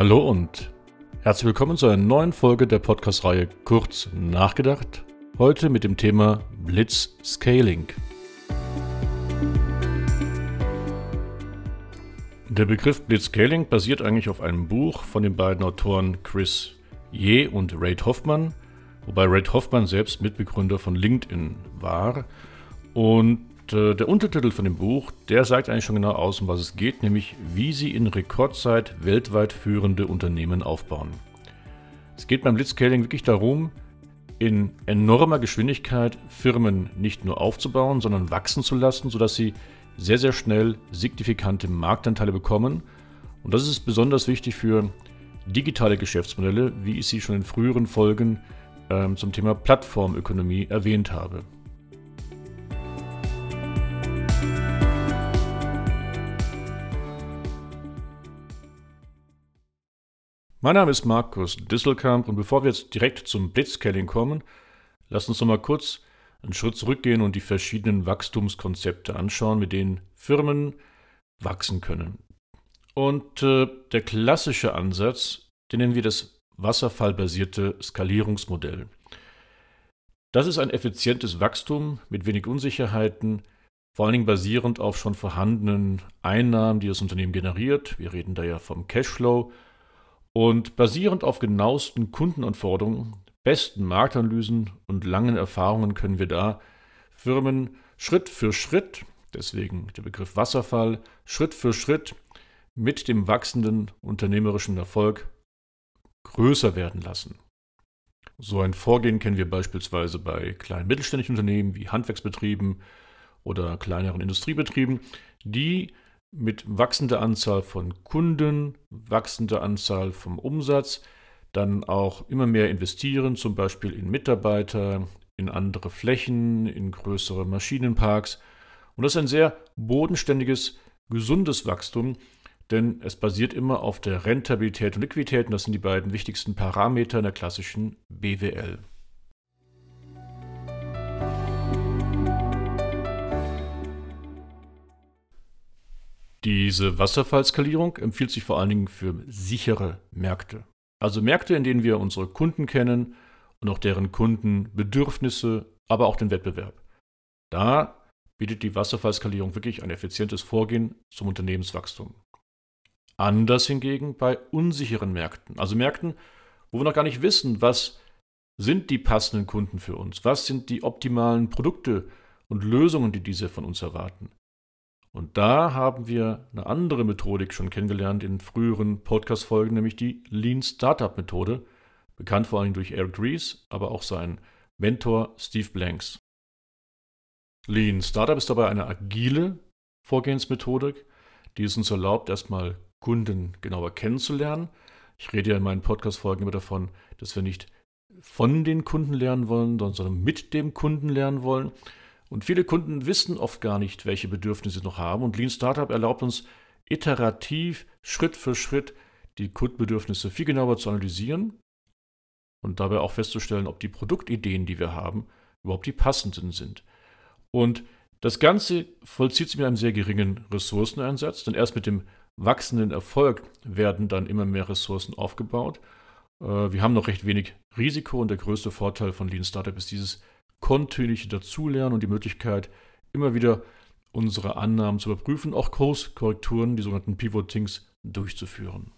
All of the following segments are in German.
Hallo und herzlich willkommen zu einer neuen Folge der Podcast-Reihe Kurz nachgedacht. Heute mit dem Thema Blitz Scaling. Der Begriff Blitzscaling basiert eigentlich auf einem Buch von den beiden Autoren Chris Ye und Ray Hoffman, wobei Ray Hoffman selbst Mitbegründer von LinkedIn war. Und äh, der Untertitel von dem Buch, der sagt eigentlich schon genau aus, um was es geht, nämlich wie sie in Rekordzeit weltweit führende Unternehmen aufbauen. Es geht beim Blitzscaling wirklich darum, in enormer Geschwindigkeit Firmen nicht nur aufzubauen, sondern wachsen zu lassen, sodass sie sehr, sehr schnell signifikante Marktanteile bekommen. Und das ist besonders wichtig für digitale Geschäftsmodelle, wie ich sie schon in früheren Folgen äh, zum Thema Plattformökonomie erwähnt habe. Mein Name ist Markus Disselkamp und bevor wir jetzt direkt zum Blitzscaling kommen, lass uns noch mal kurz einen Schritt zurückgehen und die verschiedenen Wachstumskonzepte anschauen, mit denen Firmen wachsen können. Und äh, der klassische Ansatz, den nennen wir das wasserfallbasierte Skalierungsmodell. Das ist ein effizientes Wachstum mit wenig Unsicherheiten, vor allen Dingen basierend auf schon vorhandenen Einnahmen, die das Unternehmen generiert. Wir reden da ja vom Cashflow und basierend auf genauesten Kundenanforderungen, besten Marktanalysen und langen Erfahrungen können wir da Firmen Schritt für Schritt, deswegen der Begriff Wasserfall, Schritt für Schritt mit dem wachsenden unternehmerischen Erfolg größer werden lassen. So ein Vorgehen kennen wir beispielsweise bei kleinen mittelständischen Unternehmen wie Handwerksbetrieben oder kleineren Industriebetrieben, die mit wachsender Anzahl von Kunden, wachsender Anzahl vom Umsatz, dann auch immer mehr investieren, zum Beispiel in Mitarbeiter, in andere Flächen, in größere Maschinenparks. Und das ist ein sehr bodenständiges, gesundes Wachstum, denn es basiert immer auf der Rentabilität und Liquidität und das sind die beiden wichtigsten Parameter in der klassischen BWL. Diese Wasserfallskalierung empfiehlt sich vor allen Dingen für sichere Märkte. Also Märkte, in denen wir unsere Kunden kennen und auch deren Kundenbedürfnisse, aber auch den Wettbewerb. Da bietet die Wasserfallskalierung wirklich ein effizientes Vorgehen zum Unternehmenswachstum. Anders hingegen bei unsicheren Märkten, also Märkten, wo wir noch gar nicht wissen, was sind die passenden Kunden für uns, was sind die optimalen Produkte und Lösungen, die diese von uns erwarten. Und da haben wir eine andere Methodik schon kennengelernt in früheren Podcast-Folgen, nämlich die Lean Startup Methode, bekannt vor allem durch Eric Ries, aber auch sein Mentor Steve Blanks. Lean Startup ist dabei eine agile Vorgehensmethodik, die es uns erlaubt, erstmal Kunden genauer kennenzulernen. Ich rede ja in meinen Podcast-Folgen immer davon, dass wir nicht von den Kunden lernen wollen, sondern mit dem Kunden lernen wollen. Und viele Kunden wissen oft gar nicht, welche Bedürfnisse sie noch haben. Und Lean Startup erlaubt uns iterativ, Schritt für Schritt, die Kundenbedürfnisse viel genauer zu analysieren und dabei auch festzustellen, ob die Produktideen, die wir haben, überhaupt die passenden sind. Und das Ganze vollzieht sich mit einem sehr geringen Ressourceneinsatz, denn erst mit dem wachsenden Erfolg werden dann immer mehr Ressourcen aufgebaut. Äh, wir haben noch recht wenig Risiko und der größte Vorteil von Lean Startup ist dieses kontinuierliche Dazulernen und die Möglichkeit, immer wieder unsere Annahmen zu überprüfen, auch Kurskorrekturen, die sogenannten Pivotings, durchzuführen.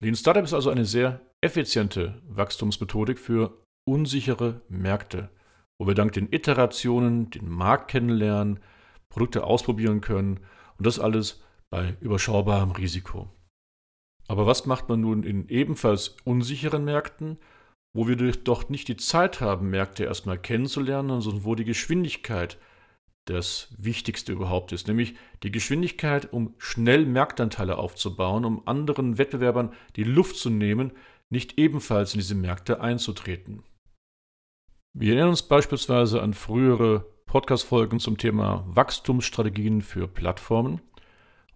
Lean Startup ist also eine sehr effiziente Wachstumsmethodik für unsichere Märkte, wo wir dank den Iterationen den Markt kennenlernen, Produkte ausprobieren können und das alles bei überschaubarem Risiko. Aber was macht man nun in ebenfalls unsicheren Märkten, wo wir doch nicht die Zeit haben, Märkte erstmal kennenzulernen, sondern wo die Geschwindigkeit das Wichtigste überhaupt ist, nämlich die Geschwindigkeit, um schnell Marktanteile aufzubauen, um anderen Wettbewerbern die Luft zu nehmen, nicht ebenfalls in diese Märkte einzutreten. Wir erinnern uns beispielsweise an frühere Podcast-Folgen zum Thema Wachstumsstrategien für Plattformen.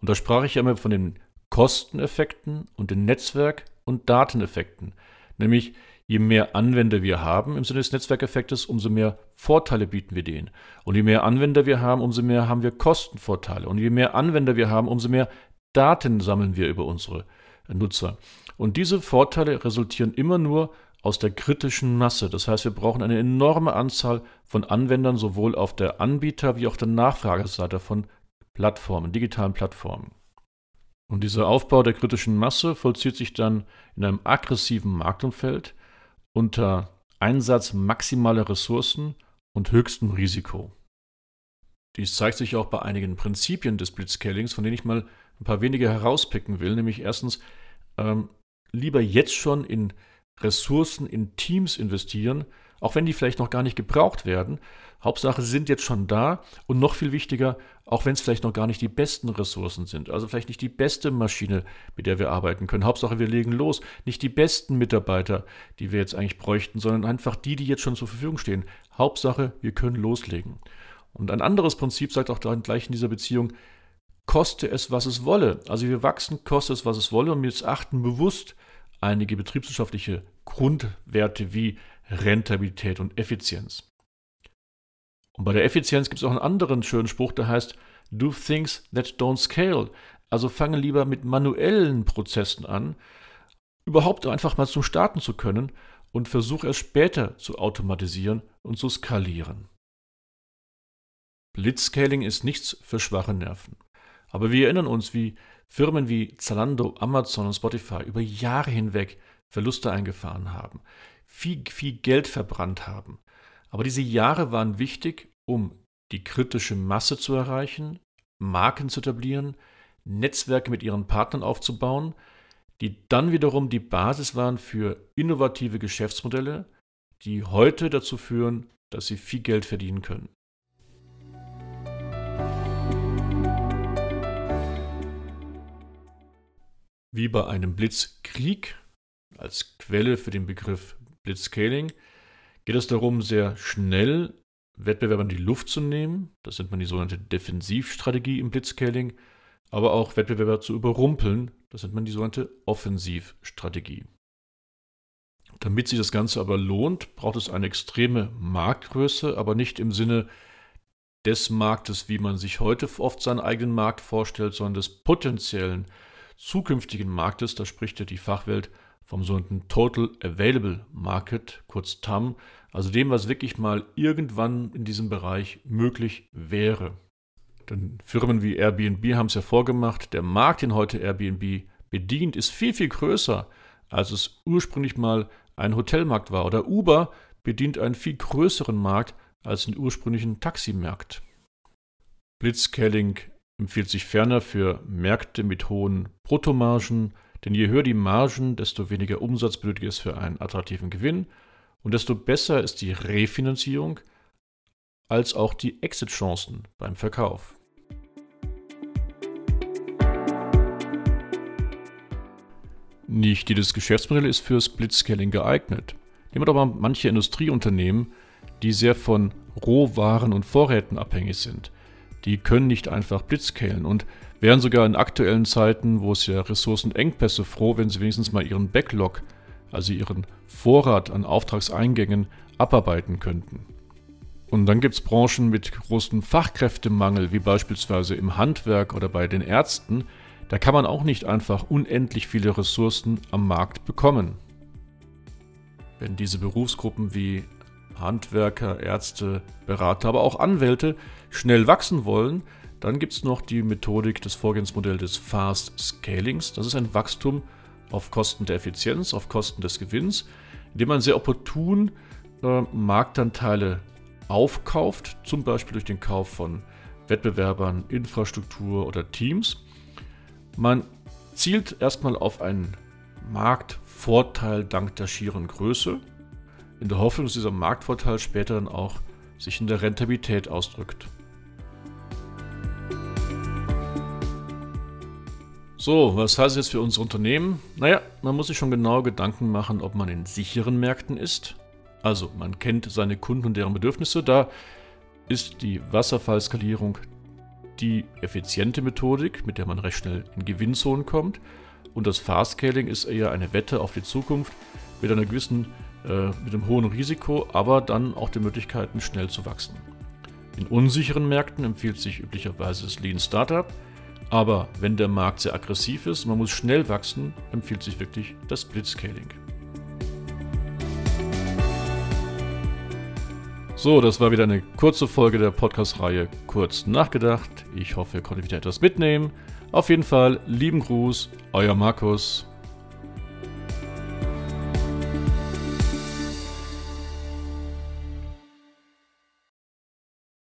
Und da sprach ich einmal von den Kosteneffekten und den Netzwerk- und Dateneffekten. Nämlich Je mehr Anwender wir haben im Sinne des Netzwerkeffektes, umso mehr Vorteile bieten wir denen. Und je mehr Anwender wir haben, umso mehr haben wir Kostenvorteile. Und je mehr Anwender wir haben, umso mehr Daten sammeln wir über unsere Nutzer. Und diese Vorteile resultieren immer nur aus der kritischen Masse. Das heißt, wir brauchen eine enorme Anzahl von Anwendern, sowohl auf der Anbieter- wie auch der Nachfrageseite von Plattformen, digitalen Plattformen. Und dieser Aufbau der kritischen Masse vollzieht sich dann in einem aggressiven Marktumfeld unter Einsatz maximaler Ressourcen und höchstem Risiko. Dies zeigt sich auch bei einigen Prinzipien des Blitzscalings, von denen ich mal ein paar wenige herauspicken will. Nämlich erstens, ähm, lieber jetzt schon in Ressourcen, in Teams investieren, auch wenn die vielleicht noch gar nicht gebraucht werden. Hauptsache, sind jetzt schon da und noch viel wichtiger, auch wenn es vielleicht noch gar nicht die besten Ressourcen sind. Also vielleicht nicht die beste Maschine, mit der wir arbeiten können. Hauptsache, wir legen los. Nicht die besten Mitarbeiter, die wir jetzt eigentlich bräuchten, sondern einfach die, die jetzt schon zur Verfügung stehen. Hauptsache, wir können loslegen. Und ein anderes Prinzip sagt auch dann gleich in dieser Beziehung, koste es, was es wolle. Also wir wachsen, koste es, was es wolle und wir achten bewusst einige betriebswirtschaftliche Grundwerte wie Rentabilität und Effizienz. Und bei der Effizienz gibt es auch einen anderen schönen Spruch, der heißt Do things that don't scale. Also fange lieber mit manuellen Prozessen an, überhaupt einfach mal zum Starten zu können und versuche es später zu automatisieren und zu skalieren. Blitzscaling ist nichts für schwache Nerven. Aber wir erinnern uns, wie Firmen wie Zalando, Amazon und Spotify über Jahre hinweg Verluste eingefahren haben, viel, viel Geld verbrannt haben. Aber diese Jahre waren wichtig, um die kritische Masse zu erreichen, Marken zu etablieren, Netzwerke mit ihren Partnern aufzubauen, die dann wiederum die Basis waren für innovative Geschäftsmodelle, die heute dazu führen, dass sie viel Geld verdienen können. Wie bei einem Blitzkrieg als Quelle für den Begriff Blitzscaling geht es darum, sehr schnell Wettbewerbern die Luft zu nehmen. Das nennt man die sogenannte Defensivstrategie im Blitzscaling. Aber auch Wettbewerber zu überrumpeln. Das nennt man die sogenannte Offensivstrategie. Damit sich das Ganze aber lohnt, braucht es eine extreme Marktgröße, aber nicht im Sinne des Marktes, wie man sich heute oft seinen eigenen Markt vorstellt, sondern des potenziellen zukünftigen Marktes, da spricht ja die Fachwelt vom sogenannten Total Available Market, kurz TAM, also dem, was wirklich mal irgendwann in diesem Bereich möglich wäre. Denn Firmen wie Airbnb haben es ja vorgemacht, der Markt, den heute Airbnb bedient, ist viel, viel größer, als es ursprünglich mal ein Hotelmarkt war. Oder Uber bedient einen viel größeren Markt als den ursprünglichen Taximarkt. Blitzscaling empfiehlt sich ferner für Märkte mit hohen Bruttomargen, denn je höher die Margen, desto weniger Umsatz benötigt es für einen attraktiven Gewinn und desto besser ist die Refinanzierung als auch die Exit-Chancen beim Verkauf. Nicht jedes Geschäftsmodell ist fürs Blitzscaling geeignet. Nehmen wir mal manche Industrieunternehmen, die sehr von Rohwaren und Vorräten abhängig sind die können nicht einfach blitzscalen und wären sogar in aktuellen Zeiten, wo es ja Ressourcenengpässe froh, wenn sie wenigstens mal ihren Backlog, also ihren Vorrat an Auftragseingängen, abarbeiten könnten. Und dann gibt es Branchen mit großem Fachkräftemangel, wie beispielsweise im Handwerk oder bei den Ärzten. Da kann man auch nicht einfach unendlich viele Ressourcen am Markt bekommen. Wenn diese Berufsgruppen wie Handwerker, Ärzte, Berater, aber auch Anwälte schnell wachsen wollen, dann gibt es noch die Methodik des Vorgehensmodells des Fast Scalings. Das ist ein Wachstum auf Kosten der Effizienz, auf Kosten des Gewinns, indem man sehr opportun äh, Marktanteile aufkauft, zum Beispiel durch den Kauf von Wettbewerbern, Infrastruktur oder Teams. Man zielt erstmal auf einen Marktvorteil dank der schieren Größe in der Hoffnung, dass dieser Marktvorteil später dann auch sich in der Rentabilität ausdrückt. So, was heißt das jetzt für unser Unternehmen? Naja, man muss sich schon genau Gedanken machen, ob man in sicheren Märkten ist. Also, man kennt seine Kunden und deren Bedürfnisse. Da ist die Wasserfallskalierung die effiziente Methodik, mit der man recht schnell in Gewinnzonen kommt. Und das Fast Scaling ist eher eine Wette auf die Zukunft mit einer gewissen äh, mit einem hohen Risiko, aber dann auch die Möglichkeiten, schnell zu wachsen. In unsicheren Märkten empfiehlt sich üblicherweise das Lean Startup, aber wenn der Markt sehr aggressiv ist und man muss schnell wachsen, empfiehlt sich wirklich das Blitzscaling. So, das war wieder eine kurze Folge der Podcast-Reihe Kurz nachgedacht. Ich hoffe, ihr konntet wieder etwas mitnehmen. Auf jeden Fall lieben Gruß, euer Markus.